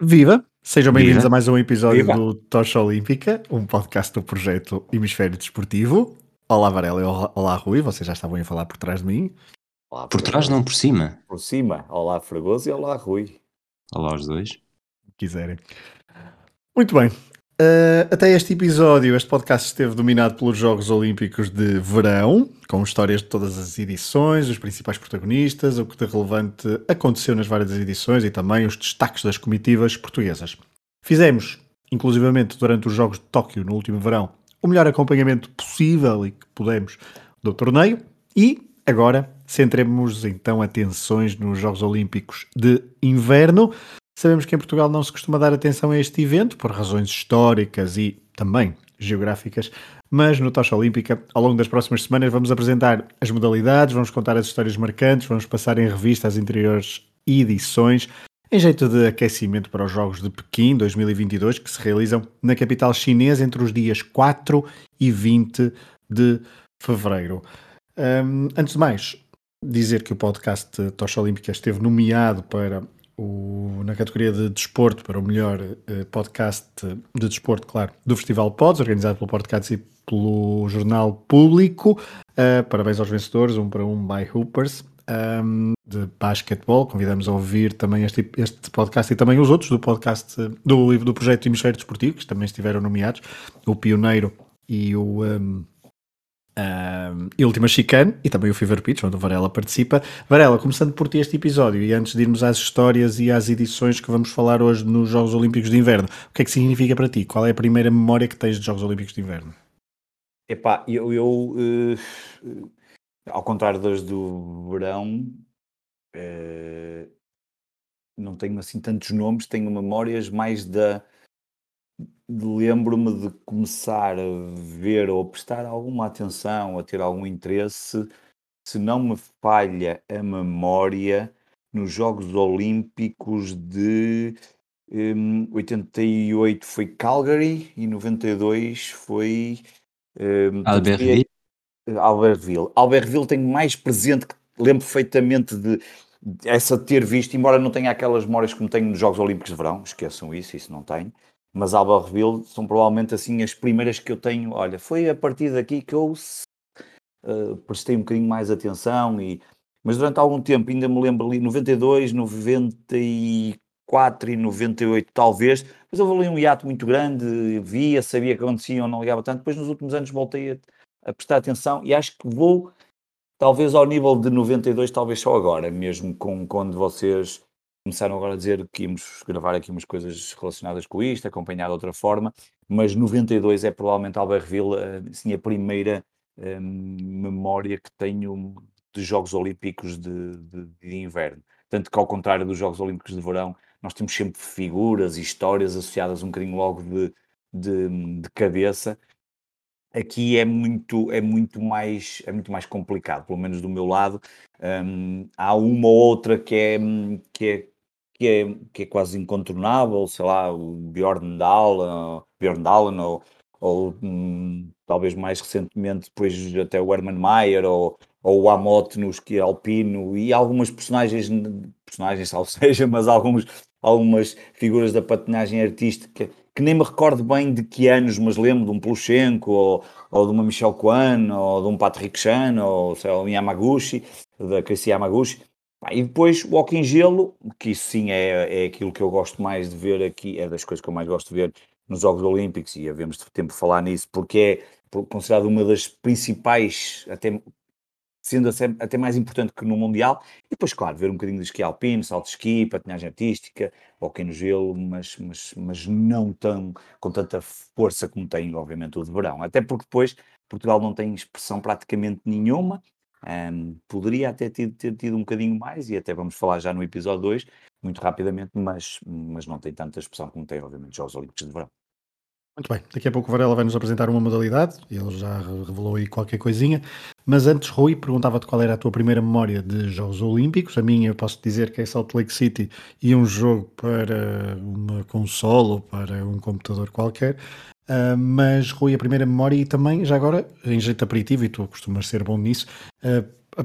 Viva! Sejam bem-vindos a mais um episódio Viva. do Tocha Olímpica, um podcast do projeto Hemisfério Desportivo. Olá Varela e olá, Rui, vocês já estavam a falar por trás de mim. Olá, Por trás, não por cima. Por cima. Olá, Fragoso e olá, Rui. Olá os dois. se quiserem. Muito bem. Uh, até este episódio, este podcast esteve dominado pelos Jogos Olímpicos de Verão, com histórias de todas as edições, os principais protagonistas, o que de relevante aconteceu nas várias edições e também os destaques das comitivas portuguesas. Fizemos, inclusivamente durante os Jogos de Tóquio no último verão, o melhor acompanhamento possível e que pudemos do torneio e agora centremos então atenções nos Jogos Olímpicos de Inverno. Sabemos que em Portugal não se costuma dar atenção a este evento por razões históricas e também geográficas, mas no Tocha Olímpica, ao longo das próximas semanas, vamos apresentar as modalidades, vamos contar as histórias marcantes, vamos passar em revista as anteriores edições, em jeito de aquecimento para os Jogos de Pequim 2022, que se realizam na capital chinesa entre os dias 4 e 20 de fevereiro. Hum, antes de mais, dizer que o podcast Tocha Olímpica esteve nomeado para o, na categoria de desporto para o melhor eh, podcast de desporto, claro, do Festival Pods, organizado pelo Podcast e pelo Jornal Público. Eh, parabéns aos vencedores, um para um by Hoopers. um, de basquetebol, convidamos a ouvir também este, este podcast e também os outros do podcast do, do projeto Hemisfério Desportivo, que também estiveram nomeados, o Pioneiro e o um, e Última Chicane e também o Fever Pitch, onde o Varela participa. Varela, começando por ti este episódio e antes de irmos às histórias e às edições que vamos falar hoje nos Jogos Olímpicos de Inverno, o que é que significa para ti? Qual é a primeira memória que tens de Jogos Olímpicos de Inverno? Epá, eu, eu eh, ao contrário das do verão, eh, não tenho assim tantos nomes, tenho memórias mais da. Lembro-me de começar a ver ou prestar alguma atenção, a ter algum interesse, se não me falha a memória, nos Jogos Olímpicos de hum, 88 foi Calgary e 92 foi. foi Albertville. Albertville. Albertville tenho mais presente que lembro perfeitamente de, de essa ter visto, embora não tenha aquelas memórias como tenho nos Jogos Olímpicos de Verão, esqueçam isso, isso não tenho. Mas Albertville são provavelmente assim as primeiras que eu tenho. Olha, foi a partir daqui que eu uh, prestei um bocadinho mais atenção e mas durante algum tempo ainda me lembro ali 92, 94 e 98 talvez, mas houve ali um hiato muito grande, via, sabia que acontecia não ligava tanto, depois nos últimos anos voltei a, a prestar atenção e acho que vou talvez ao nível de 92, talvez só agora, mesmo com quando vocês começaram agora a dizer que íamos gravar aqui umas coisas relacionadas com isto, acompanhar de outra forma, mas 92 é provavelmente Albertville, assim, a primeira eh, memória que tenho de Jogos Olímpicos de, de- de inverno. Tanto que, ao contrário dos Jogos Olímpicos de verão, nós temos sempre figuras e histórias associadas um bocadinho logo de, de, de cabeça. Aqui é muito, é muito mais, é muito mais complicado, pelo menos do meu lado. Hum, há uma ou outra que é, que é, que é, que é quase incontornável, sei lá, o Bjorn Dahlen, Bjorn Dahlen ou, ou hum, talvez mais recentemente depois até o Hermann Mayer ou, ou o Amot no esqui alpino e algumas personagens, personagens salvo seja, mas alguns, algumas figuras da patinagem artística que nem me recordo bem de que anos, mas lembro de um Plushenko ou, ou de uma Michelle Kwan ou de um Patrick Chan ou sei lá, um Yamaguchi, da Casey Yamaguchi. E depois o Walking Gelo, que isso sim é, é aquilo que eu gosto mais de ver aqui, é das coisas que eu mais gosto de ver nos Jogos Olímpicos, e havemos de tempo falar nisso, porque é considerado uma das principais, até sendo até, mais importante que no Mundial, e depois, claro, ver um bocadinho de esqui alpino, salto de esqui, patinagem artística, hóquei no gelo, mas, mas, mas não tão, com tanta força como tem, obviamente, o de verão. Até porque depois Portugal não tem expressão praticamente nenhuma, Ahm, poderia até ter, ter tido um bocadinho mais, e até vamos falar já no episódio 2, muito rapidamente, mas, mas não tem tanta expressão como tem, obviamente, os Jogos Olímpicos de Verão. Muito bem, daqui a pouco o Varela vai nos apresentar uma modalidade, ele já revelou aí qualquer coisinha, mas antes, Rui, perguntava-te qual era a tua primeira memória de Jogos Olímpicos. A minha, eu posso dizer que é Salt Lake City e um jogo para uma console ou para um computador qualquer. Uh, mas, Rui, a primeira memória e também, já agora, em jeito aperitivo, e tu costumas ser bom nisso, uh,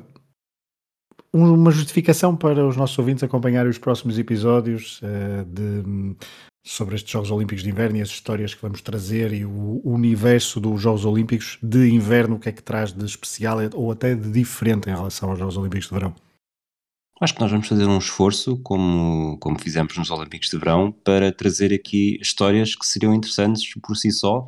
uma justificação para os nossos ouvintes acompanharem os próximos episódios uh, de sobre estes Jogos Olímpicos de Inverno e as histórias que vamos trazer e o universo dos Jogos Olímpicos de Inverno, o que é que traz de especial ou até de diferente em relação aos Jogos Olímpicos de Verão? Acho que nós vamos fazer um esforço, como, como fizemos nos Olímpicos de Verão, para trazer aqui histórias que seriam interessantes por si só,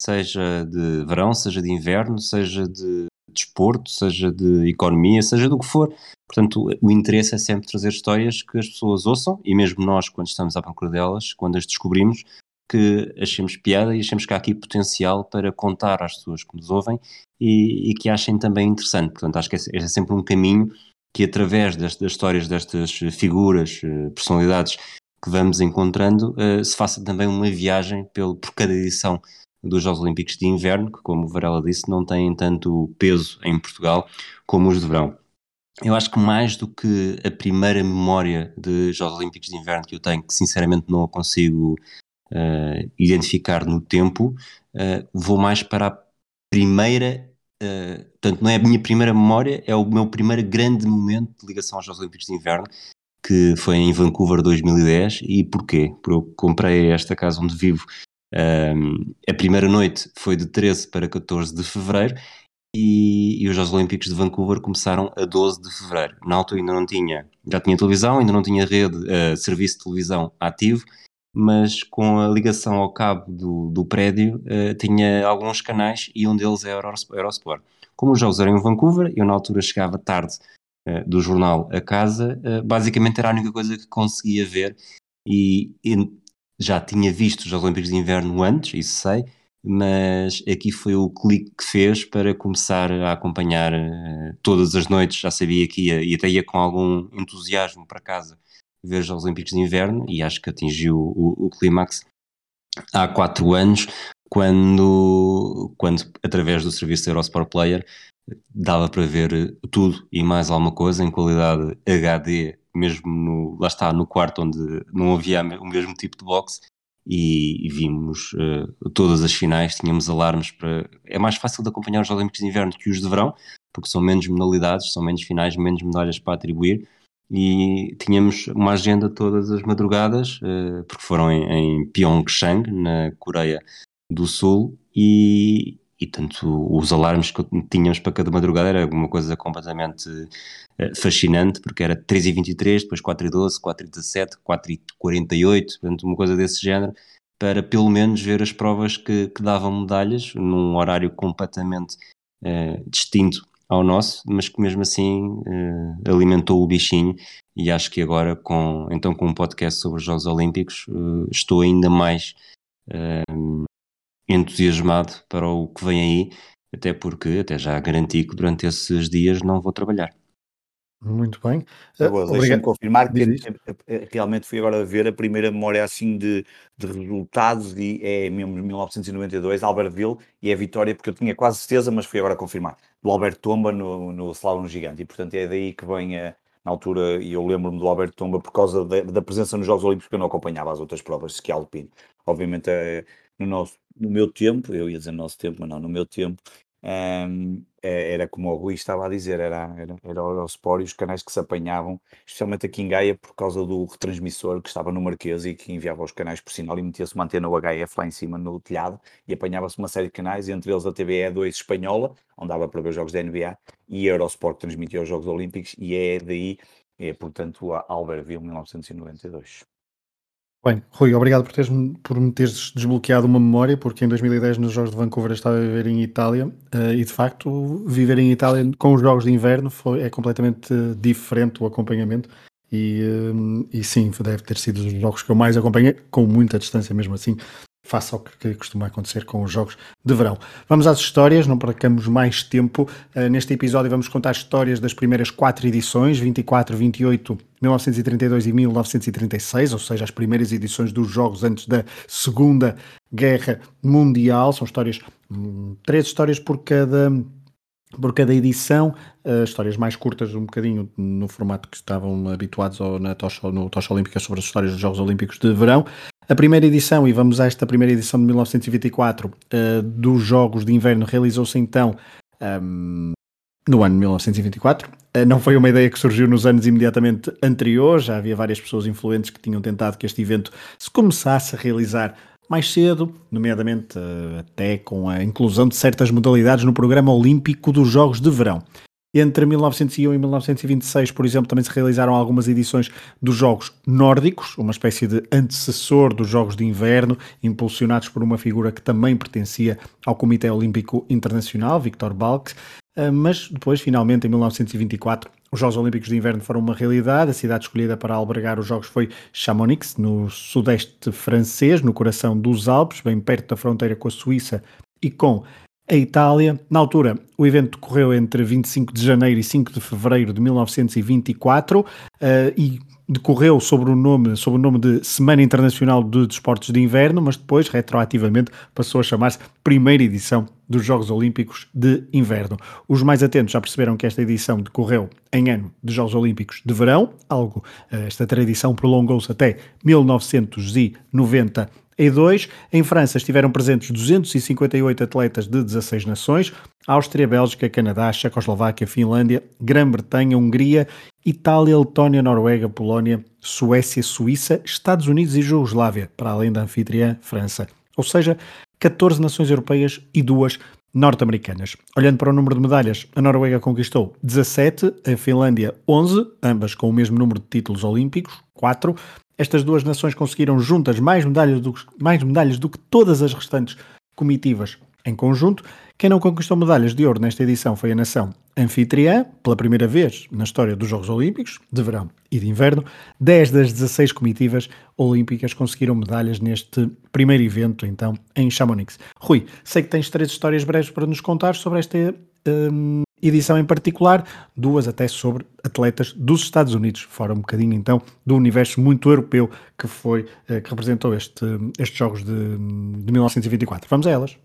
seja de verão, seja de inverno, seja de desporto, seja de economia, seja do que for. Portanto, o interesse é sempre trazer histórias que as pessoas ouçam e mesmo nós, quando estamos à procura delas, quando as descobrimos, que achemos piada e achemos que há aqui potencial para contar às pessoas que nos ouvem e, e que achem também interessante. Portanto, acho que é, é sempre um caminho que, através das, das histórias destas figuras, eh, personalidades que vamos encontrando, uh, se faça também uma viagem pelo, por cada edição dos Jogos Olímpicos de Inverno, que, como Varela disse, não têm tanto peso em Portugal como os de verão. Eu acho que mais do que a primeira memória de Jogos Olímpicos de Inverno que eu tenho, que sinceramente não a consigo uh, identificar no tempo, uh, vou mais para a primeira, uh, portanto, não é a minha primeira memória, é o meu primeiro grande momento de ligação aos Jogos Olímpicos de Inverno, que foi em Vancouver 2010. E porquê? Porque eu comprei esta casa onde vivo. Um, a primeira noite foi de 13 para 14 de fevereiro e, e, os Jogos Olímpicos de Vancouver começaram a 12 de fevereiro. Na altura ainda não tinha, já tinha televisão, ainda não tinha rede, uh, serviço de televisão ativo, mas com a ligação ao cabo do, do prédio uh, tinha alguns canais e um deles é Eurosport. Como os jogos eram em Vancouver, eu na altura chegava tarde uh, do jornal a casa, basicamente era a única coisa que conseguia ver e, e já tinha visto os Jogos Olímpicos de Inverno antes, isso sei, mas aqui foi o clique que fez para começar a acompanhar uh, todas as noites. Já sabia que ia e até ia com algum entusiasmo para casa ver os Jogos Olímpicos de Inverno e acho que atingiu o, o clímax há quatro anos, quando, quando através do serviço Eurosport Player dava para ver tudo e mais alguma coisa em qualidade HD, mesmo no, lá está, no quarto onde não havia o mesmo tipo de box e, e vimos uh, todas as finais, tínhamos alarmes para. É mais fácil de acompanhar os Olímpicos de Inverno que os de verão, porque são menos modalidades, são menos finais, menos medalhas para atribuir. E tínhamos uma agenda todas as madrugadas, uh, porque foram em, em Pyeongchang, na Coreia do Sul, e, e tanto os alarmes que tínhamos para cada madrugada era uma coisa completamente uh, fascinante, porque era 3h23, depois 4h12, 4h17, 4h48, portanto uma coisa desse género, para pelo menos ver as provas que, que davam medalhas, num horário completamente uh, distinto ao nosso, mas que mesmo assim uh, alimentou o bichinho e acho que agora com, então com um podcast sobre os Jogos Olímpicos estou ainda mais entusiasmado para o que vem aí, até porque até já garanti que durante esses dias não vou trabalhar. Muito bem. Uh, Deixa-me confirmar que realmente fui agora ver a primeira memória assim de, de resultados e é mesmo 1992, Albertville, e é vitória porque eu tinha quase certeza, mas fui agora confirmar, do Alberto Tomba no, no Slalom Gigante, e portanto é daí que vem a, na altura, e eu lembro-me do Alberto Tomba por causa da, da, presença nos Jogos Olímpicos, porque eu não acompanhava as outras provas ski alpino. Obviamente, é, no nosso no meu tempo, eu ia dizer nosso tempo, mas não, no meu tempo, um, é, era como o Rui estava a dizer, era, era, era o Eurosport e os canais que se apanhavam, especialmente aqui em Gaia, por causa do retransmissor que estava no Marquês e que enviava os canais por sinal e metia-se uma antena UHF lá em cima no telhado e apanhava-se uma série de canais, entre eles a TVE2 Espanhola, onde dava para ver os jogos da NBA, e a Eurosport transmitia os Jogos Olímpicos, e é daí, é portanto a Albertville 1992. Bem, Rui, obrigado por, teres, por me teres desbloqueado uma memória, porque em 2010 nos Jogos de Vancouver estava a viver em Itália uh, e de facto viver em Itália com os Jogos de Inverno foi, é completamente diferente o acompanhamento e, uh, e sim, deve ter sido os jogos que eu mais acompanhei, com muita distância mesmo assim. Face ao que costuma acontecer com os jogos de verão. Vamos às histórias, não percamos mais tempo. Uh, neste episódio vamos contar histórias das primeiras quatro edições, 24, 28, 1932 e 1936, ou seja, as primeiras edições dos jogos antes da Segunda Guerra Mundial. São histórias, hum, três histórias por cada por cada edição, uh, histórias mais curtas, um bocadinho no formato que estavam habituados ao, na tocha, no Tocha Olímpica sobre as histórias dos Jogos Olímpicos de Verão. A primeira edição, e vamos a esta primeira edição de 1924, uh, dos Jogos de Inverno, realizou-se então um, no ano de 1924. Uh, eh, não foi uma ideia que surgiu nos anos imediatamente anteriores, já havia várias pessoas influentes que tinham tentado que este evento se começasse a realizar mais cedo, nomeadamente uh, até com a inclusão de certas modalidades no programa olímpico dos Jogos de Verão. Entre 1901 e 1926, por exemplo, também se realizaram algumas edições dos Jogos Nórdicos, uma espécie de antecessor dos Jogos de Inverno, impulsionados por uma figura que também pertencia ao Comitê Olímpico Internacional, Victor Balk. Eh, mas depois, finalmente, em 1924, os Jogos Olímpicos de Inverno foram uma realidade. A cidade escolhida para albergar os Jogos foi Chamonix, no sudeste francês, no coração dos Alpes, bem perto da fronteira com a Suíça e com a Itália. Na altura, o evento decorreu entre 25 de janeiro e 5 de fevereiro de 1924 uh, eh, e decorreu sobre o nome, sob o nome de Semana Internacional de Desportos de Inverno, mas depois, retroativamente, passou a chamar-se Primeira Edição dos Jogos Olímpicos de Inverno. Os mais atentos já perceberam que esta edição decorreu em ano de Jogos Olímpicos de Verão, algo, eh, esta tradição prolongou-se até 1990 e 2. Em França estiveram presentes 258 atletas de 16 nações, Áustria, Bélgica, Canadá, Checoslováquia, Finlândia, Grã-Bretanha, Hungria, Itália, Letónia, Noruega, Polónia, Suécia, Suíça, Estados Unidos e Jugoslávia, para além da anfitriã França. Ou seja, 14 nações europeias e duas norte-americanas. Olhando para o número de medalhas, a Noruega conquistou 17, a Finlândia 11, ambas com o mesmo número de títulos olímpicos, 4. Estas duas nações conseguiram juntas mais medalhas do, mais medalhas do que todas as restantes comitivas em conjunto. Quem não conquistou medalhas de ouro nesta edição foi a nação anfitriã, pela primeira vez na história dos Jogos Olímpicos, de verão e de inverno. 10 das 16 comitivas olímpicas conseguiram medalhas neste primeiro evento, então, em Chamonix. Rui, sei que tens três histórias breves para nos contar sobre esta hum, edição em particular, duas até sobre atletas dos Estados Unidos, fora um bocadinho então do universo muito europeu que foi, eh, que representou este, estes Jogos de, de 1924. Vamos a elas.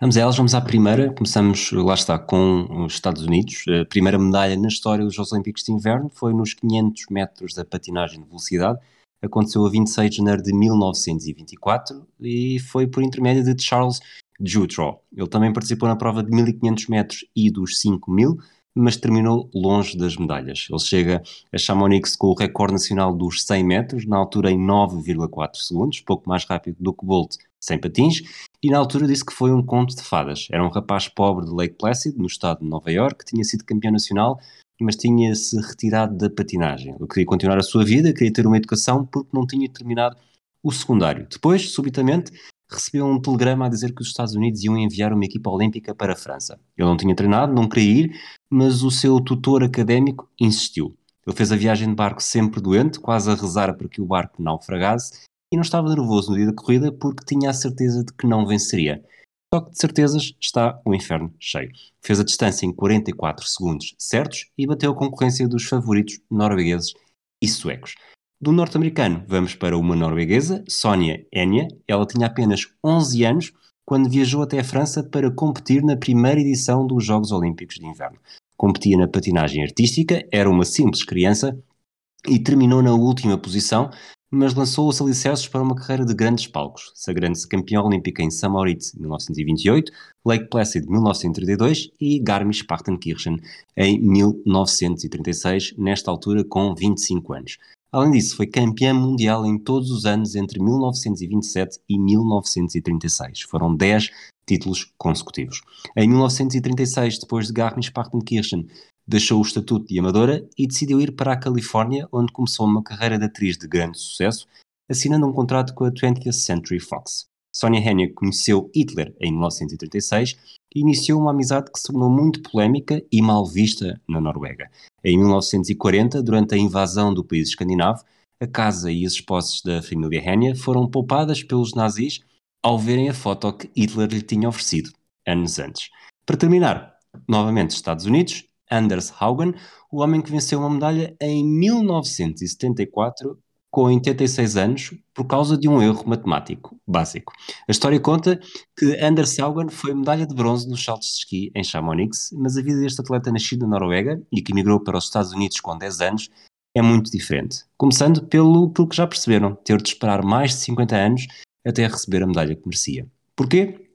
Vamos a elas, vamos à primeira. Começamos, lá está, com os Estados Unidos. A primeira medalha na história dos Jogos Olímpicos de Inverno foi nos 500 metros da patinagem de velocidade. Aconteceu a 26 de janeiro de 1924 e foi por intermédio de Charles Jutrow. Ele também participou na prova de 1500 metros e dos 5000, mas terminou longe das medalhas. Ele chega a Chamonix com o recorde nacional dos 100 metros, na altura em 9,4 segundos, pouco mais rápido do que Bolt sem patins, e na altura disse que foi um conto de fadas. Era um rapaz pobre de Lake Placid, no estado de Nova York, que tinha sido campeão nacional, mas tinha-se retirado da patinagem. Ele queria continuar a sua vida, queria ter uma educação, porque não tinha terminado o secundário. Depois, subitamente, recebeu um telegrama a dizer que os Estados Unidos iam enviar uma equipa olímpica para a França. Ele não tinha treinado, não queria ir, mas o seu tutor académico insistiu. Ele fez a viagem de barco sempre doente, quase a rezar para que o barco naufragasse, e não estava nervoso no dia da corrida porque tinha a certeza de que não venceria. Só que de certezas está o inferno cheio. Fez a distância em 44 segundos certos e bateu a concorrência dos favoritos noruegueses e suecos. Do norte-americano, vamos para uma norueguesa, Sonia Enya. Ela tinha apenas 11 anos quando viajou até a França para competir na primeira edição dos Jogos Olímpicos de Inverno. Competia na patinagem artística, era uma simples criança e terminou na última posição, mas lançou os alicerces para uma carreira de grandes palcos, sagrando-se campeã olímpica em St. Moritz 1928, Lake Placid 1932 e Garmisch-Partenkirchen em 1936, nesta altura com 25 anos. Além disso, foi campeã mundial em todos os anos entre 1927 e 1936. Foram 10 títulos consecutivos. Em 1936, depois de Garmisch-Partenkirchen, deixou o estatuto de amadora e decidiu ir para a Califórnia, onde começou uma carreira de atriz de grande sucesso, assinando um contrato com a 20th Century Fox. Sonia Hennig conheceu Hitler em 1936 e iniciou uma amizade que se tornou muito polémica e mal vista na Noruega. Em 1940, durante a invasão do país escandinavo, a casa e as posses da família Hennig foram poupadas pelos nazis ao verem a foto que Hitler lhe tinha oferecido anos antes. Para terminar, novamente Estados Unidos, Anders Haugen, o homem que venceu uma medalha em 1974 com 86 anos por causa de um erro matemático básico. A história conta que Anders Haugen foi medalha de bronze nos saltos de esqui em Chamonix, mas a vida deste atleta nascido na Noruega e que migrou para os Estados Unidos com 10 anos é muito diferente. Começando pelo que já perceberam, ter de esperar mais de 50 anos até receber a medalha que merecia. Porquê?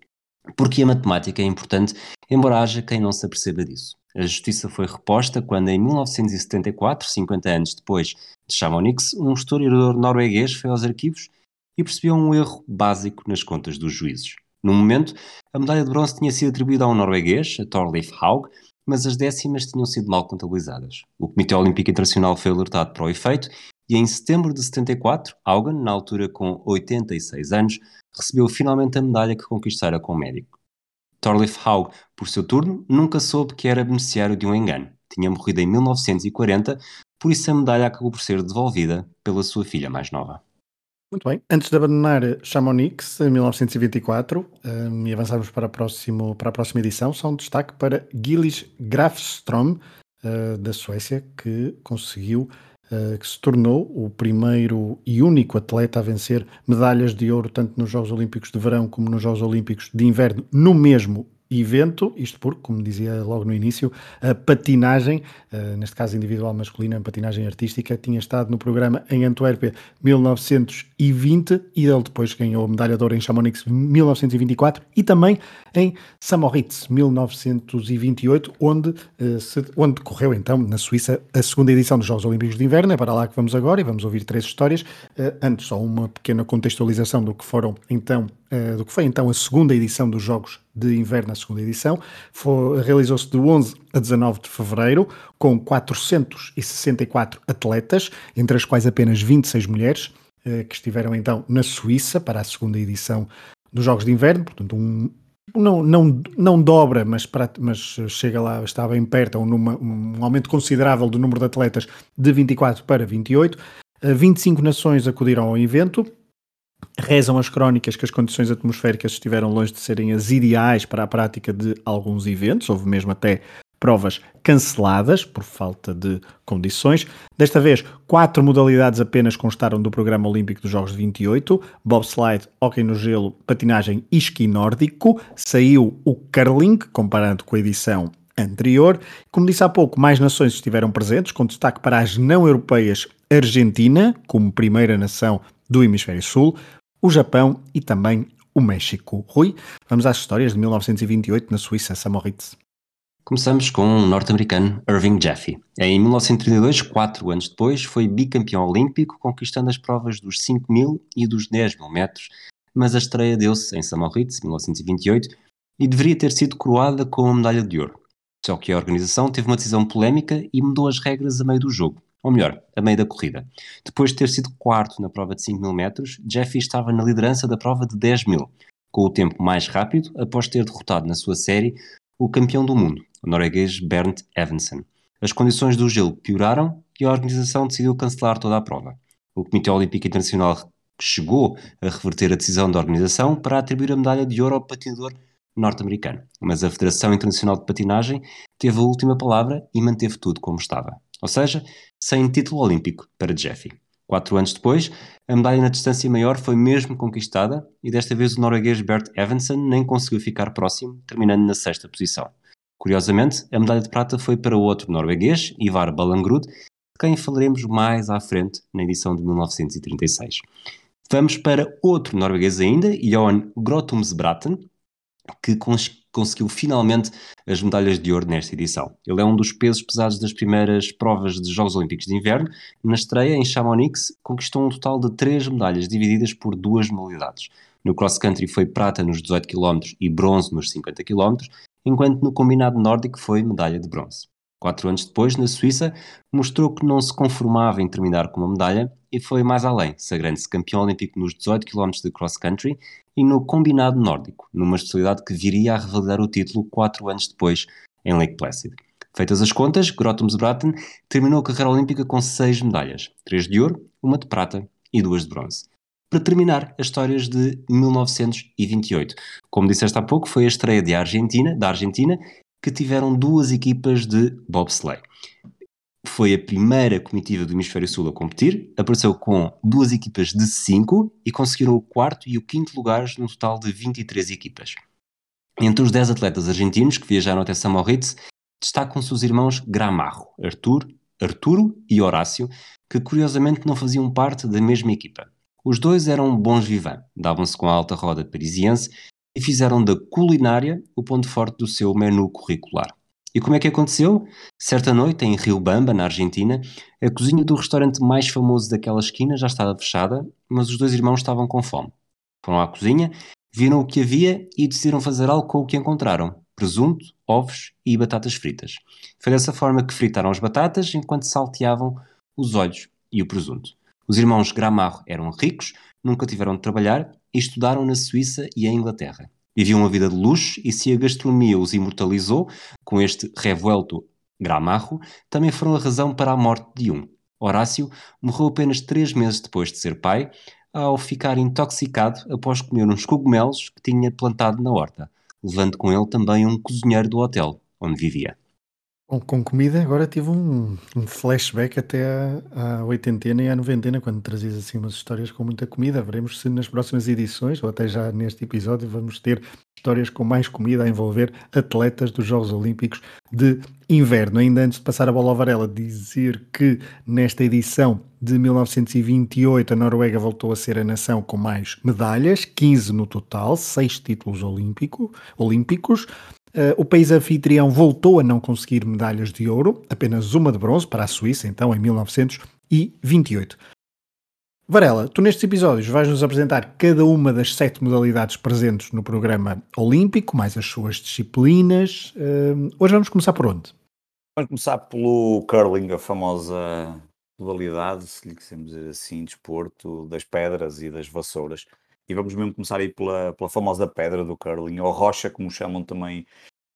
Porque a matemática é importante, embora haja quem não se aperceba disso. A justiça foi reposta quando, em 1974, 50 anos depois de Chamonix, um historiador norueguês foi aos arquivos e percebeu um erro básico nas contas dos juízes. No momento, a medalha de bronze tinha sido atribuída a um norueguês, a Thorleif Haug, mas as décimas tinham sido mal contabilizadas. O Comitê Olímpico Internacional foi alertado para o efeito e em setembro de 74, Haugen, na altura com 86 anos, recebeu finalmente a medalha que conquistara com o médico. Thorleif Haug, por seu turno, nunca soube que era beneficiário de um engano. Tinha morrido em 1940, por isso a medalha acabou por ser devolvida pela sua filha mais nova. Muito bem. Antes de abandonar Chamonix, em 1924, um, e avançarmos para, próximo, para a próxima edição, só um destaque para Gillis Grafström, uh, da Suécia, que conseguiu que se tornou o primeiro e único atleta a vencer medalhas de ouro tanto nos Jogos Olímpicos de Verão como nos Jogos Olímpicos de Inverno no mesmo evento, isto porque, como dizia logo no início, a patinagem, uh, neste caso individual masculina, a patinagem artística, tinha estado no programa em Antuérpia 1920 e ele depois ganhou a medalha de ouro em Chamonix 1924 e também em Samoritz 1928, onde, uh, se, onde decorreu então na Suíça a segunda edição dos Jogos Olímpicos de Inverno. É para lá que vamos agora e vamos ouvir três histórias. Uh, antes, só uma pequena contextualização do que foram então eh, do que foi então a segunda edição dos Jogos de Inverno, a segunda edição, realizou-se de 11 a 19 de fevereiro, com 464 atletas, entre as quais apenas 26 mulheres, que estiveram então na Suíça para a segunda edição dos Jogos de Inverno, portanto um, não, não, não dobra, mas, mas chega lá, está bem perto, um, um aumento considerável do número de atletas de 24 para 28. 25 eh, nações acudiram ao evento, Rezam as crónicas que as condições atmosféricas estiveram longe de serem as ideais para a prática de alguns eventos, houve mesmo até provas canceladas por falta de condições. Desta vez, quatro modalidades apenas constaram do programa olímpico dos Jogos de 28: bobslide, hóquei no gelo, patinagem e esqui nórdico. Saiu o curling, comparando com a edição anterior. Como disse há pouco, mais nações estiveram presentes, com destaque para as não europeias Argentina, como primeira nação do Hemisfério Sul, o Japão e também o México. Rui, vamos às histórias de 1928 na Suíça, Samoritz. Começamos com o um norte-americano Irving Jaffe. Em 1932, quatro anos depois, foi bicampeão olímpico, conquistando as provas dos 5 mil e dos 10 mil metros, mas a estreia deu-se em Samoritz, 1928, e deveria ter sido coroada com a medalha de ouro. Só que a organização teve uma decisão polémica e mudou as regras a meio do jogo ou melhor, a meio da corrida. Depois de ter sido quarto na prova de 5 mil metros, Jeffy estava na liderança da prova de 10 mil, com o tempo mais rápido após ter derrotado na sua série o campeão do mundo, o norueguês Bernd Evensen. As condições do gelo pioraram e a organização decidiu cancelar toda a prova. O Comitê Olímpico Internacional chegou a reverter a decisão da organização para atribuir a medalha de ouro ao patinador norte-americano, mas a Federação Internacional de Patinagem teve a última palavra e manteve tudo como estava ou seja, sem título olímpico para Jeffy. Quatro anos depois, a medalha na distância maior foi mesmo conquistada e desta vez o norueguês Bert Evensen nem conseguiu ficar próximo, terminando na sexta posição. Curiosamente, a medalha de prata foi para outro norueguês, Ivar Ballangrud, de quem falaremos mais à frente na edição de 1936. Vamos para outro norueguês ainda, Johan Grotumsbraten, que conseguiu finalmente as medalhas de ouro nesta edição. Ele é um dos pesos pesados das primeiras provas de Jogos Olímpicos de Inverno. Na estreia, em Chamonix, conquistou um total de três medalhas, divididas por duas modalidades. No cross-country foi prata nos 18 km e bronze nos 50 km, enquanto no combinado nórdico foi medalha de bronze. Quatro anos depois, na Suíça, mostrou que não se conformava em terminar com uma medalha e foi mais além, sagrando-se campeão olímpico nos 18 km de cross-country e no combinado nórdico, numa especialidade que viria a revalidar o título quatro anos depois em Lake Placid. Feitas as contas, Grotumsbraten terminou a carreira olímpica com seis medalhas, três de ouro, uma de prata e duas de bronze. para terminar as histórias de 1928. Como disseste há pouco, foi a estreia de Argentina, da Argentina, que tiveram duas equipas de bobsleigh. Foi a primeira comitiva do Hemisfério Sul a competir, apareceu com duas equipas de cinco e conseguiram o quarto e o quinto lugares num total de 23 equipas. Entre os 10 atletas argentinos que viajaram até São Moritz, destacam-se os irmãos Gramarro, Artur, Arturo e Horácio, que curiosamente não faziam parte da mesma equipa. Os dois eram bons vivants, davam-se com a alta roda parisiense e fizeram da culinária o ponto forte do seu menu curricular. E como é que aconteceu? Certa noite, em Rio Bamba, na Argentina, a cozinha do restaurante mais famoso daquela esquina já estava fechada, mas os dois irmãos estavam com fome. Foram à cozinha, viram o que havia e decidiram fazer algo com o que encontraram: presunto, ovos e batatas fritas. Foi dessa forma que fritaram as batatas enquanto salteavam os olhos e o presunto. Os irmãos Gramarro eram ricos, nunca tiveram de trabalhar e estudaram na Suíça e em Inglaterra. Viviam uma vida de luxo e se a gastronomia os imortalizou, com este revuelto Gramarro, também foram a razão para a morte de um. Horácio morreu apenas três meses depois de ser pai, ao ficar intoxicado após comer uns cogumelos que tinha plantado na horta, levando com ele também um cozinheiro do hotel onde vivia. Com, com comida, agora tive um, um flashback até à, à oitentena e à noventena, quando trazias assim umas histórias com muita comida. Veremos se nas próximas edições, ou até já neste episódio, vamos ter histórias com mais comida a envolver atletas dos Jogos Olímpicos de Inverno. Ainda antes de passar a bola ao Varela, dizer que nesta edição de 1928 a Noruega voltou a ser a nação com mais medalhas, 15 no total, 6 títulos olímpico, olímpicos. Uh, o país anfitrião voltou a não conseguir medalhas de ouro, apenas uma de bronze para a Suíça, então em 1928. Varela, tu nestes episódios vais-nos apresentar cada uma das sete modalidades presentes no programa olímpico, mais as suas disciplinas. Uh, hoje vamos começar por onde? Vamos começar pelo curling, a famosa modalidade, se lhe quisermos dizer assim, desporto das pedras e das vassouras. E vamos mesmo começar aí pela, pela famosa pedra do curling, ou rocha, como chamam também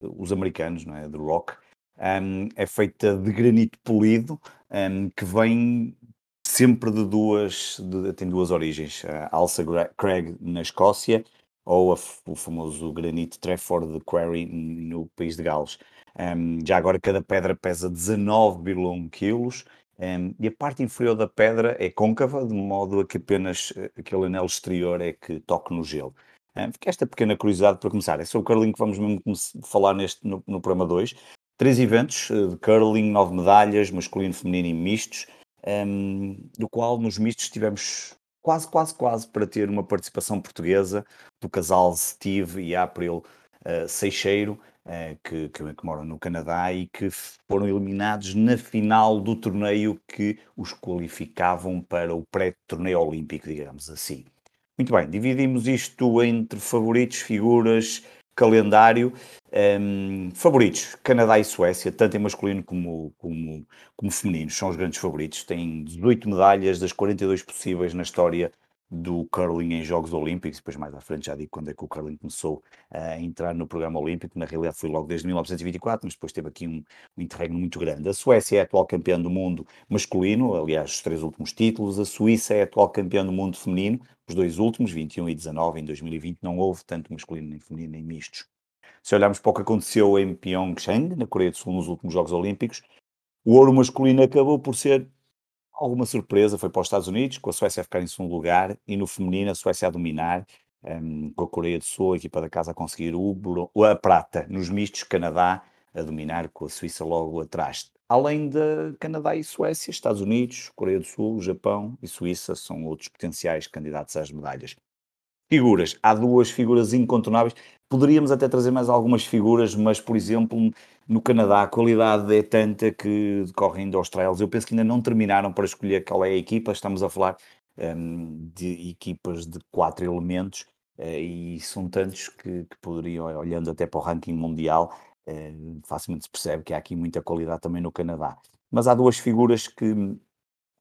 os americanos, não é? De rock. Um, é feita de granito polido, um, que vem sempre de duas, de, tem duas origens. A Alsa Craig na Escócia ou a, o famoso granito Trefford Quarry no país de Gales. Um, já agora cada pedra pesa 19,1 kg um, e a parte inferior da pedra é côncava, de modo a que apenas eh, aquele anel exterior é que toque no gelo. Um, fica esta pequena curiosidade para começar. É sobre o curling que vamos mesmo falar neste, no, no programa 2. Três eventos uh, de curling, nove medalhas, masculino, feminino e mistos, um, do qual nos mistos tivemos quase, quase, quase para ter uma participação portuguesa do casal Steve e April uh, Seixeiro, eh, que, que, que, moram no Canadá e que foram eliminados na final do torneio que os qualificavam para o pré-torneio olímpico, digamos assim. Muito bem, dividimos isto entre favoritos, figuras, calendário. Um, ehm, favoritos, Canadá e Suécia, tanto em masculino como, como, como feminino, são os grandes favoritos. Têm 18 medalhas das 42 possíveis na história do curling em Jogos Olímpicos, depois mais à frente já digo quando é que o curling começou a entrar no programa olímpico, na realidade foi logo desde 1924, mas depois teve aqui um, um interregno muito grande. A Suécia é a atual campeã do mundo masculino, aliás, os três últimos títulos, a Suíça é a atual campeã do mundo feminino, os dois últimos, 21 e 19, em 2020 não houve tanto masculino nem feminino nem mistos. Se olharmos para o que aconteceu em Pyeongchang, na Coreia do Sul, nos últimos Jogos Olímpicos, o ouro masculino acabou por ser alguma surpresa foi para os Estados Unidos, com a Suécia a ficar em segundo lugar, e no feminino a Suécia a dominar, um, com a Coreia do Sul, a equipa da casa a conseguir o, a prata. Nos mistos, Canadá a dominar, com a Suíça logo atrás. Além de Canadá e Suécia, Estados Unidos, Coreia do Sul, Japão e Suíça são outros potenciais candidatos às medalhas. Figuras. Há duas figuras incontornáveis. Poderíamos até trazer mais algumas figuras, mas, por exemplo, no Canadá a qualidade é tanta que decorrem aos trials. Eu penso que ainda não terminaram para escolher qual é a equipa. Estamos a falar um, de equipas de quatro elementos uh, e são tantos que, que, poderiam, olhando até para o ranking mundial, uh, facilmente se percebe que há aqui muita qualidade também no Canadá. Mas há duas figuras que,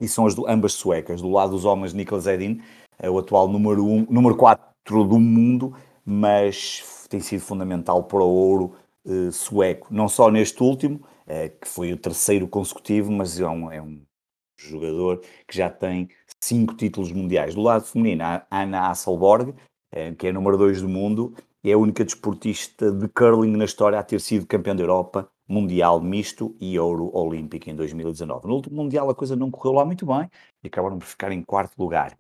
e são as do, ambas suecas. Do lado dos homens, Niklas Edin, é o atual número, um, número 4 do mundo, mas tem sido fundamental para o ouro uh, sueco, não só neste último, uh, que foi o terceiro consecutivo, mas é um, é um jogador que já tem cinco títulos mundiais. Do lado feminino, a Ana Hasselborg, eh, que é a número 2 do mundo, é a única desportista de curling na história a ter sido campeã da Europa, Mundial Misto e Ouro Olímpico em 2019. No último Mundial a coisa não correu lá muito bem e acabaram por ficar em quarto lugar.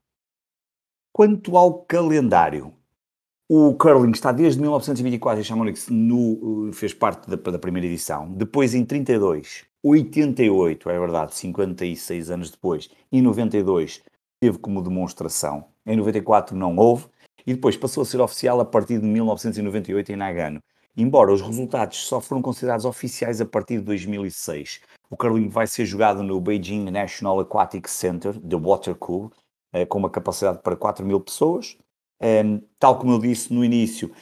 Quanto ao calendário, o curling está desde 1924 em Chamonix, fez parte da, da, primeira edição. Depois, em 32, 88, é verdade, 56 anos depois, e 92 teve como demonstração. Em 94 não houve. E depois passou a ser oficial a partir de 1998 em Nagano. Embora os resultados só foram considerados oficiais a partir de 2006. O curling vai ser jogado no Beijing National Aquatic Center, The Water Cube, eh, com uma capacidade para 4 mil pessoas um, tal como eu disse no início,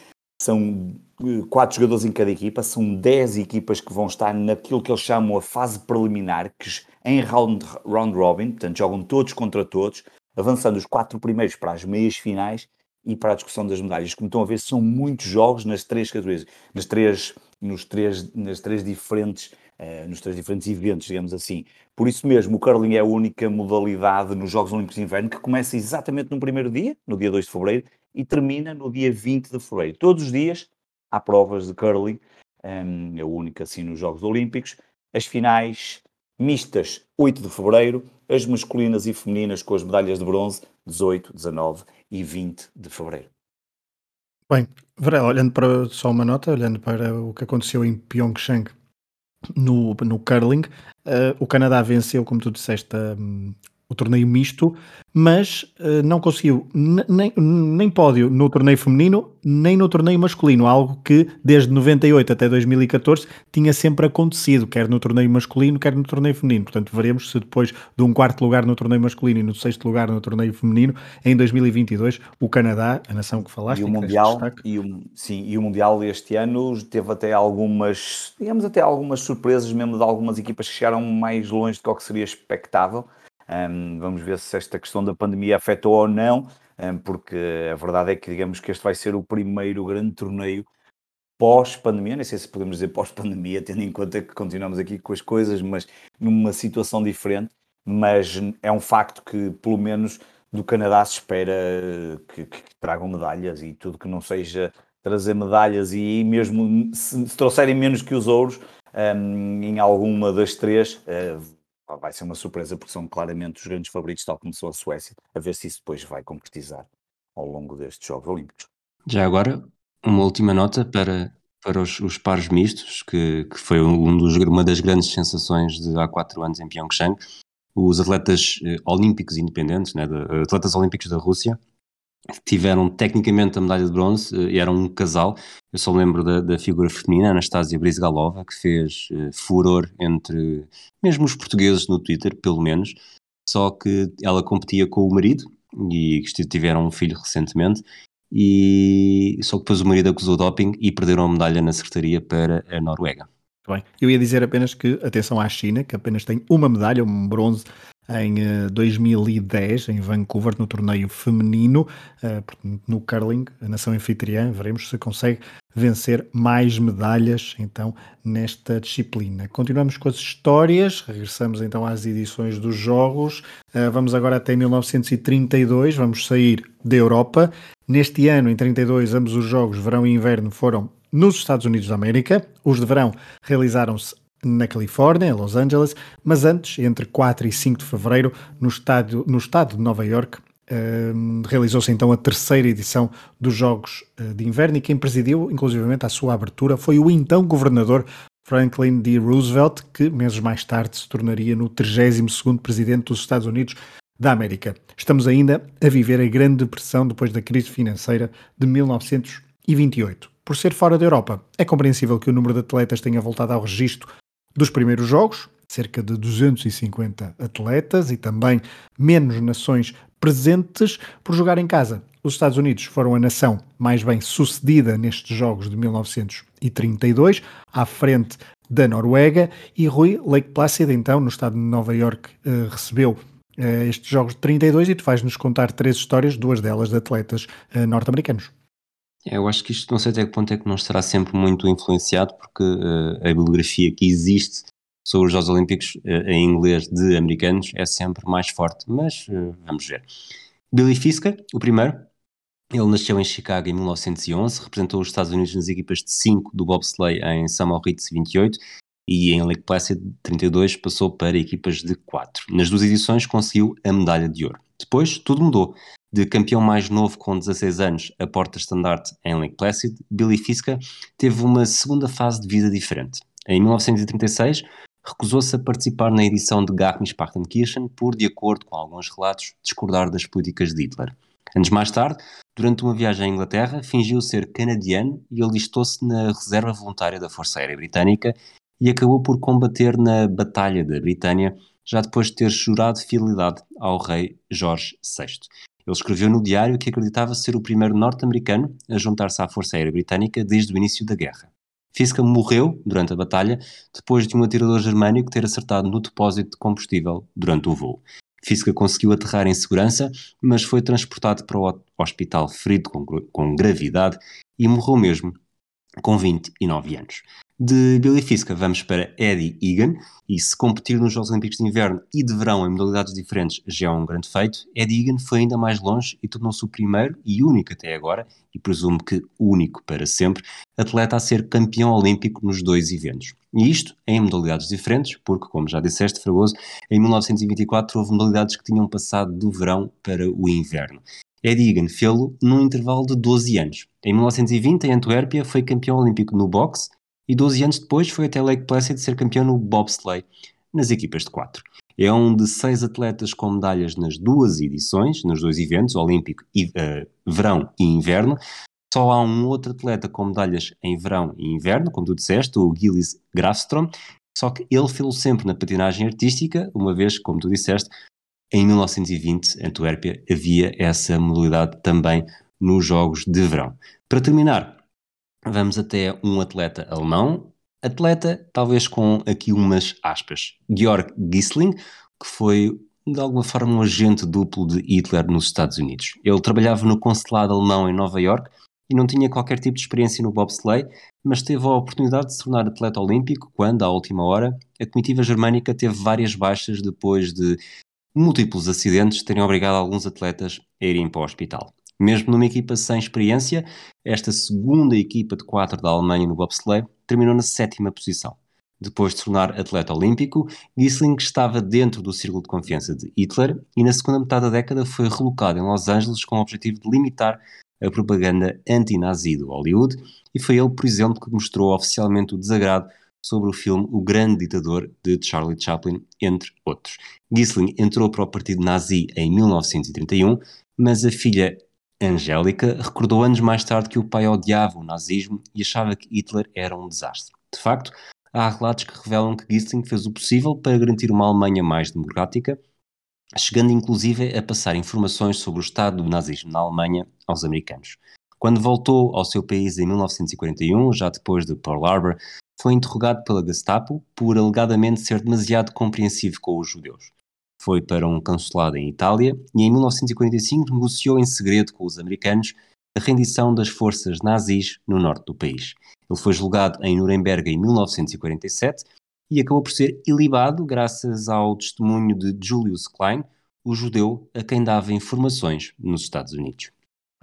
são eh, quatro jogadores em cada equipa, são 10 equipas que vão estar naquilo que eles chamam a fase preliminar, que em round, round robin, portanto jogam todos contra todos, avançando os quatro primeiros para as meias finais e para a discussão das medalhas. Como estão a ver, são muitos jogos nas três categorias, nas três, nos três, nas três diferentes uh, nos três diferentes eventos, digamos assim. Por isso mesmo, o curling é a única modalidade nos Jogos Olímpicos de Inverno que começa exatamente no primeiro dia, no dia 2 de fevereiro, e termina no dia 20 de fevereiro. Todos os dias há provas de curling, um, é a única assim nos Jogos Olímpicos. As finais mistas, 8 de fevereiro, as masculinas e femininas com as medalhas de bronze, 18, 19 e 20 de fevereiro. Bem, Varela, olhando para só uma nota, olhando para o que aconteceu em Pyeongchang no, no curling. Uh, o Canadá venceu, como tu disseste, um, o torneio misto, mas uh, não conseguiu nem, nem pódio no torneio feminino, nem no torneio masculino, algo que desde 98 até 2014 tinha sempre acontecido, quer no torneio masculino, quer no torneio feminino. Portanto, veremos se depois de um quarto lugar no torneio masculino e no sexto lugar no torneio feminino, em 2022, o Canadá, a nação que falaste, e o Mundial, e o, sim, e o Mundial deste ano teve até algumas, digamos até algumas surpresas mesmo de algumas equipas que chegaram mais longe do que seria expectável. Um, vamos ver se esta questão da pandemia afetou ou não, um, porque a verdade é que digamos que este vai ser o primeiro grande torneio pós-pandemia, nem sei se podemos dizer pós-pandemia, tendo em conta que continuamos aqui com as coisas, mas numa situação diferente, mas é um facto que pelo menos do Canadá se espera que, que, que tragam medalhas e tudo que não seja trazer medalhas e mesmo se, se trouxerem menos que os ouros um, em alguma das três, uh, vai ser uma surpresa porque são claramente os grandes favoritos, tal como sou a Suécia, a ver se isso depois vai concretizar ao longo destes Jogos Olímpicos. Já agora, uma última nota para, para os, os pares mistos, que, que foi um dos, uma das grandes sensações de há quatro anos em Pyeongchang. Os atletas eh, olímpicos independentes, né, de, atletas olímpicos da Rússia, tiveram tecnicamente a medalha de bronze e eh, eram um casal. Eu só lembro da, da figura feminina, Anastasia Brizgalova, que fez uh, furor entre mesmo os portugueses no Twitter, pelo menos. Só que ela competia com o marido e tiveram um filho recentemente. E só que depois o marido acusou doping e perderam a medalha na secretaria para a Noruega. Bem, eu ia dizer apenas que atenção à China, que apenas tem uma medalha, um bronze em 2010 eh, em Vancouver no torneio feminino, eh, no curling, a nação anfitriã, veremos se consegue vencer mais medalhas então nesta disciplina. Continuamos com as histórias, regressamos então às edições dos jogos. Eh, vamos agora até 1932, vamos sair da Europa. Neste ano, em 32, ambos os jogos, verão e inverno, foram nos Estados Unidos da América. Os de verão realizaram-se na Califórnia, em Los Angeles, mas antes, entre 4 e 5 de fevereiro, no estado, no estado de Nova York, uh, realizou-se então a terceira edição dos Jogos uh, de Inverno e quem presidiu, inclusivamente, a sua abertura foi o então governador Franklin D. Roosevelt, que meses mais tarde se tornaria no 32º presidente dos Estados Unidos da América. Estamos ainda a viver a grande depressão depois da crise financeira de 1928. Por ser fora da Europa, é compreensível que o número de atletas tenha voltado ao registro dos primeiros jogos, cerca de 250 atletas e também menos nações presentes por jogar em casa. Os Estados Unidos foram a nação mais bem sucedida nestes jogos de 1932, à frente da Noruega, e Rui Lake Placid, então, no estado de Nova York, eh, recebeu eh, estes jogos de 32 e tu vais-nos contar três histórias, duas delas de atletas eh, norte-americanos. É, eu acho que isto não sei até que ponto é que não estará sempre muito influenciado, porque uh, a bibliografia que existe sobre os Jogos Olímpicos uh, em inglês de americanos é sempre mais forte, mas uh, vamos ver. Billy Fiska, o primeiro, ele nasceu em Chicago em 1911, representou os Estados Unidos nas equipas de 5 do bobsleigh em St. Moritz 28 e em Lake Placid 32 passou para equipas de 4. Nas duas edições conseguiu a medalha de ouro. Depois tudo mudou. De campeão mais novo com 16 anos a porta-estandarte em Lake Placid, Billy Fiska teve uma segunda fase de vida diferente. Em 1936 recusou-se a participar na edição de Garmisch-Partenkirchen por, de acordo com alguns relatos, discordar das políticas de Hitler. Anos mais tarde, durante uma viagem à Inglaterra, fingiu ser canadiano e alistou-se na reserva voluntária da Força Aérea Britânica e acabou por combater na Batalha da Britânia, já depois de ter jurado fidelidade ao rei Jorge VI. Ele escreveu no diário que acreditava ser o primeiro norte-americano a juntar-se à Força Aérea Britânica desde o início da guerra. Fiska morreu durante a batalha depois de um atirador germânico ter acertado no depósito de combustível durante o voo. Fiska conseguiu aterrar em segurança, mas foi transportado para o hospital ferido com, com gravidade e morreu mesmo com 29 anos. De Billy Fiska vamos para Eddie Egan, e se competir nos Jogos Olímpicos de Inverno e de Verão em modalidades diferentes já é um grande feito, Eddie Egan foi ainda mais longe e tornou-se o primeiro e único até agora, e presumo que único para sempre, atleta a ser campeão olímpico nos dois eventos. E isto em modalidades diferentes, porque, como já disseste, Fragoso, em 1924 houve modalidades que tinham passado do verão para o inverno. Eddie Egan fê-lo num intervalo de 12 anos. Em 1920, em Antuérpia, foi campeão olímpico no boxe e 12 anos depois foi até Lake Placid ser campeão no bobsleigh, nas equipas de 4. É um de seis atletas com medalhas nas duas edições, nos dois eventos, Olímpico e uh, Verão e Inverno. Só há um outro atleta com medalhas em Verão e Inverno, como tu disseste, o Gilles Grafstrom, só que ele fez sempre na patinagem artística, uma vez, como tu disseste, em 1920, em Antuérpia, havia essa modalidade também nos Jogos de Verão. Para terminar, vamos até um atleta alemão, atleta talvez com aqui umas aspas, Georg Gisling, que foi de alguma forma um agente duplo de Hitler nos Estados Unidos. Ele trabalhava no consulado alemão em Nova York e não tinha qualquer tipo de experiência no bobsleigh, mas teve a oportunidade de se tornar atleta olímpico quando, à última hora, a comitiva germânica teve várias baixas depois de múltiplos acidentes terem obrigado alguns atletas a irem para o hospital. Mesmo numa equipa sem experiência, esta segunda equipa de quatro da Alemanha no bobsleigh terminou na sétima posição. Depois de se tornar atleta olímpico, Gisling estava dentro do círculo de confiança de Hitler e na segunda metade da década foi relocado em Los Angeles com o objetivo de limitar a propaganda anti-nazi do Hollywood e foi ele, por exemplo, que mostrou oficialmente o desagrado sobre o filme O Grande Ditador de Charlie Chaplin, entre outros. Gisling entrou para o partido nazi em 1931, mas a filha Angélica recordou anos mais tarde que o pai odiava o nazismo e achava que Hitler era um desastre. De facto, há relatos que revelam que Gisling fez o possível para garantir uma Alemanha mais democrática, chegando inclusive a passar informações sobre o estado do nazismo na Alemanha aos americanos. Quando voltou ao seu país em 1941, já depois de Pearl Harbor, foi interrogado pela Gestapo por alegadamente ser demasiado compreensivo com os judeus foi para um consulado em Itália e em 1945 negociou em segredo com os americanos a rendição das forças nazis no norte do país. Ele foi julgado em Nuremberg em 1947 e acabou por ser ilibado graças ao testemunho de Julius Klein, o judeu a quem dava informações nos Estados Unidos.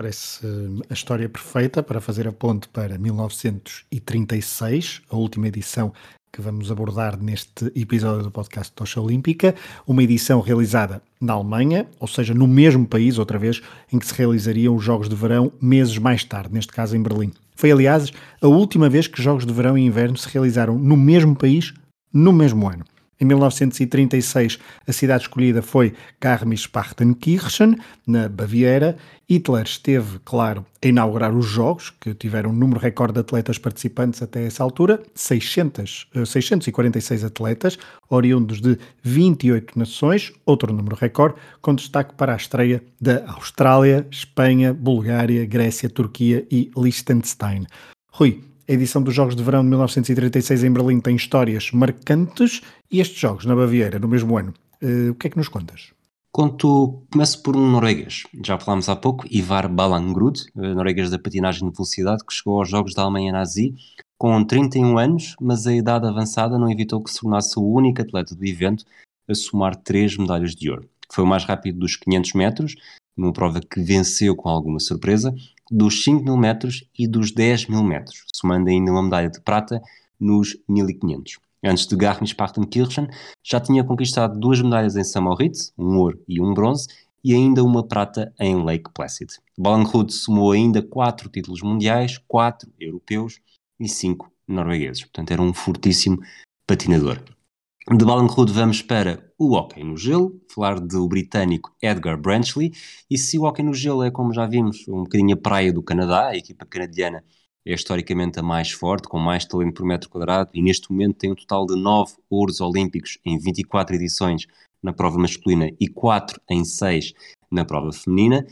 Parece hum, a história perfeita para fazer a ponte para 1936, a última edição que vamos abordar neste episódio do podcast Tocha Olímpica, uma edição realizada na Alemanha, ou seja, no mesmo país, outra vez, em que se realizariam os Jogos de Verão meses mais tarde, neste caso em Berlim. Foi, aliás, a última vez que Jogos de Verão e Inverno se realizaram no mesmo país, no mesmo ano. Em 1936, a cidade escolhida foi Garmisch-Partenkirchen, na Baviera. Hitler esteve, claro, a inaugurar os Jogos, que tiveram um número recorde de atletas participantes até essa altura, 600, 646 eh, atletas, oriundos de 28 nações, outro número recorde, com destaque para a estreia da Austrália, Espanha, Bulgária, Grécia, Turquia e Liechtenstein. Rui, a edição dos Jogos de Verão de 1936 em Berlim tem histórias marcantes e estes Jogos na Baviera, no mesmo ano. Uh, o que é que nos contas? Conto, começo por um norueguês. Já falámos há pouco, Ivar Ballangrud, eh, norueguês da patinagem de velocidade, que chegou aos Jogos da Alemanha nazi com 31 anos, mas a idade avançada não evitou que se tornasse o único atleta do evento a somar três medalhas de ouro. Foi o mais rápido dos 500 metros, numa prova que venceu com alguma surpresa, dos 5 mil metros e dos 10 mil metros, somando ainda uma medalha de prata nos 1500. Antes de Garmisch-Partenkirchen, já tinha conquistado duas medalhas em St. Moritz, um ouro e um bronze, e ainda uma prata em Lake Placid. Ballanrud somou ainda quatro títulos mundiais, quatro europeus e cinco noruegueses. Portanto, era um fortíssimo patinador. De Ballanrud vamos para o hockey no gelo, falar do britânico Edgar Branchley, e se o hockey no gelo é, como já vimos, um bocadinho a praia do Canadá, a equipa canadiana é historicamente a mais forte, com mais talento por metro quadrado, e neste momento tem um total de 9 ouros olímpicos em 24 edições na prova masculina e 4 em 6 na prova feminina.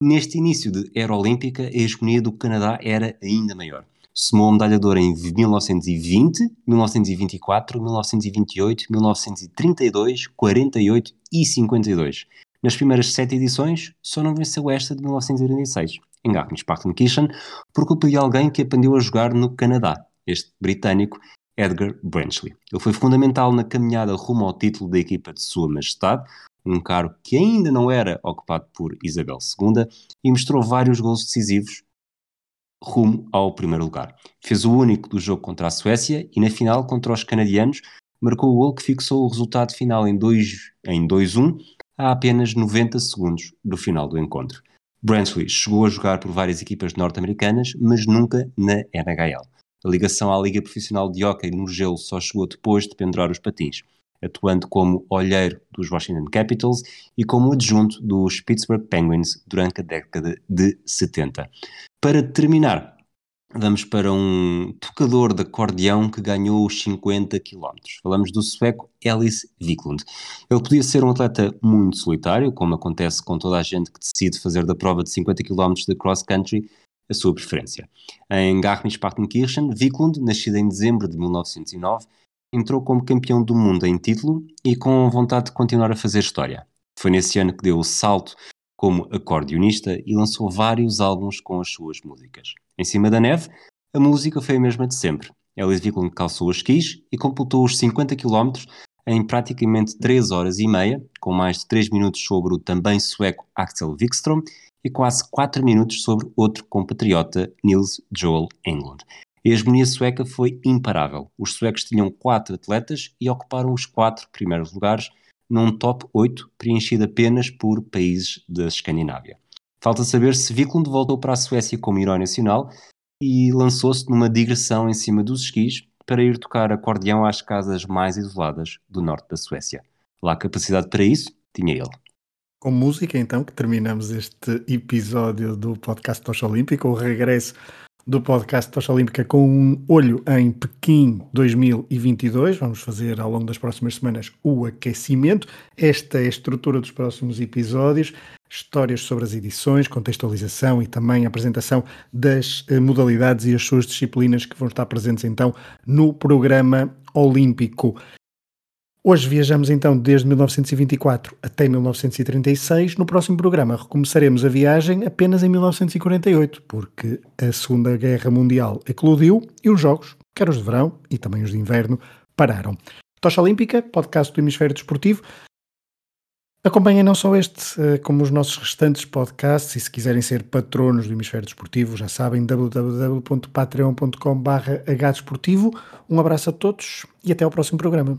Neste início de era olímpica, a hegemonia do Canadá era ainda maior somou a medalha de ouro em 1920, 1924, 1928, 1932, 48 e 52. Nas primeiras sete edições, só não venceu esta de 1936, em Garmisch-Partenkirchen, por culpa de alguém que aprendeu a jogar no Canadá, este britânico Edgar Branchley. Ele foi fundamental na caminhada rumo ao título da equipa de Sua Majestade, um cargo que ainda não era ocupado por Isabel II, e mostrou vários gols decisivos rumo ao primeiro lugar. Fez o único do jogo contra a Suécia e na final contra os canadianos marcou o gol que fixou o resultado final em 2-1 em 2-1 a apenas 90 segundos do final do encontro. Brantley chegou a jogar por várias equipas norte-americanas, mas nunca na NHL. A ligação à Liga Profissional de Hockey no gelo só chegou depois de pendurar os patins, atuando como olheiro dos Washington Capitals e como adjunto dos Pittsburgh Penguins durante a década de 70. Para terminar, vamos para um tocador de acordeão que ganhou os 50 km. Falamos do sueco Ellis Wiklund. Ele podia ser um atleta muito solitário, como acontece com toda a gente que decide fazer da prova de 50 km de cross-country a sua preferência. Em Garmisch-Partenkirchen, Wiklund, nascido em dezembro de 1909, entrou como campeão do mundo em título e com vontade de continuar a fazer história. Foi nesse ano que deu o salto como acordeonista e lançou vários álbuns com as suas músicas. Em cima da neve, a música foi a mesma de sempre. Ellis Wiklund calçou os skis e completou os 50 km em praticamente 3 horas e meia, com mais de 3 minutos sobre o também sueco Axel Wikström e quase 4 minutos sobre outro compatriota, Nils Joel Englund. A hegemonia sueca foi imparável. Os suecos tinham 4 atletas e ocuparam os 4 primeiros lugares, num top 8 preenchido apenas por países da Escandinávia. Falta saber se Wiklund voltou para a Suécia como herói nacional e lançou-se numa digressão em cima dos esquis para ir tocar acordeão às casas mais isoladas do norte da Suécia. Lá capacidade para isso tinha ele. Com música, então, que terminamos este episódio do podcast Tocha Olímpica, o regresso do podcast Tocha Olímpica com um olho em Pequim 2022. Vamos fazer ao longo das próximas semanas o aquecimento. Esta é a estrutura dos próximos episódios. Histórias sobre as edições, contextualização e também apresentação das eh, modalidades e as suas disciplinas que vão estar presentes então no programa olímpico. Hoje viajamos então desde 1924 até 1936. No próximo programa recomeçaremos a viagem apenas em 1948, porque a Segunda Guerra Mundial eclodiu e os jogos, quer os de verão e também os de inverno, pararam. Tocha Olímpica, podcast do Hemisfério Desportivo. Acompanhem não só este, eh, como os nossos restantes podcasts e se quiserem ser patronos do Hemisfério Desportivo, já sabem, www.patreon.com.br hdesportivo. Um abraço a todos e até ao próximo programa.